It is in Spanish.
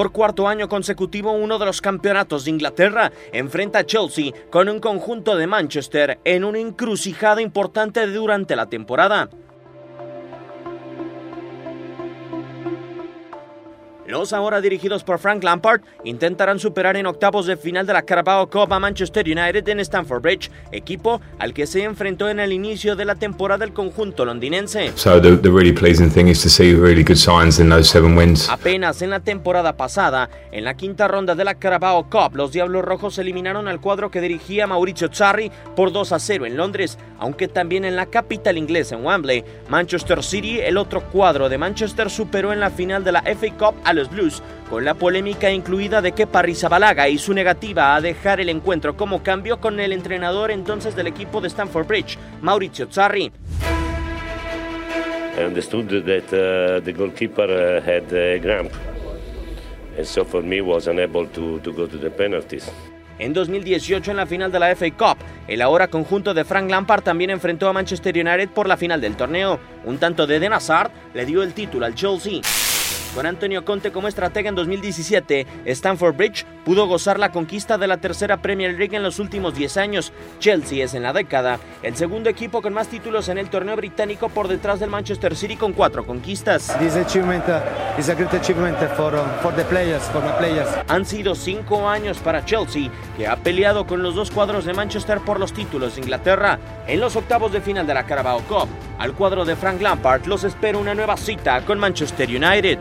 Por cuarto año consecutivo, uno de los campeonatos de Inglaterra enfrenta a Chelsea con un conjunto de Manchester en una encrucijada importante durante la temporada. Los ahora dirigidos por Frank Lampard intentarán superar en octavos de final de la Carabao Cup a Manchester United en Stamford Bridge, equipo al que se enfrentó en el inicio de la temporada el conjunto londinense. Apenas en la temporada pasada, en la quinta ronda de la Carabao Cup, los Diablos Rojos eliminaron al cuadro que dirigía Mauricio Sarri por 2 a 0 en Londres, aunque también en la capital inglesa en Wembley, Manchester City, el otro cuadro de Manchester superó en la final de la FA Cup a los Blues, con la polémica incluida de que Rizabalaga y su negativa a dejar el encuentro como cambio con el entrenador entonces del equipo de Stamford Bridge, Maurizio Zarri. I understood that uh, the goalkeeper uh, had a cramp, and so for me was unable to, to go to the penalties. En 2018 en la final de la FA Cup, el ahora conjunto de Frank Lampard también enfrentó a Manchester United por la final del torneo. Un tanto de Den Hazard le dio el título al Chelsea. Con Antonio Conte como estratega en 2017, Stanford Bridge pudo gozar la conquista de la tercera Premier League en los últimos 10 años. Chelsea es en la década el segundo equipo con más títulos en el torneo británico por detrás del Manchester City con cuatro conquistas. Han sido cinco años para Chelsea, que ha peleado con los dos cuadros de Manchester por los títulos de Inglaterra. En los octavos de final de la Carabao Cup, al cuadro de Frank Lampard los espera una nueva cita con Manchester United.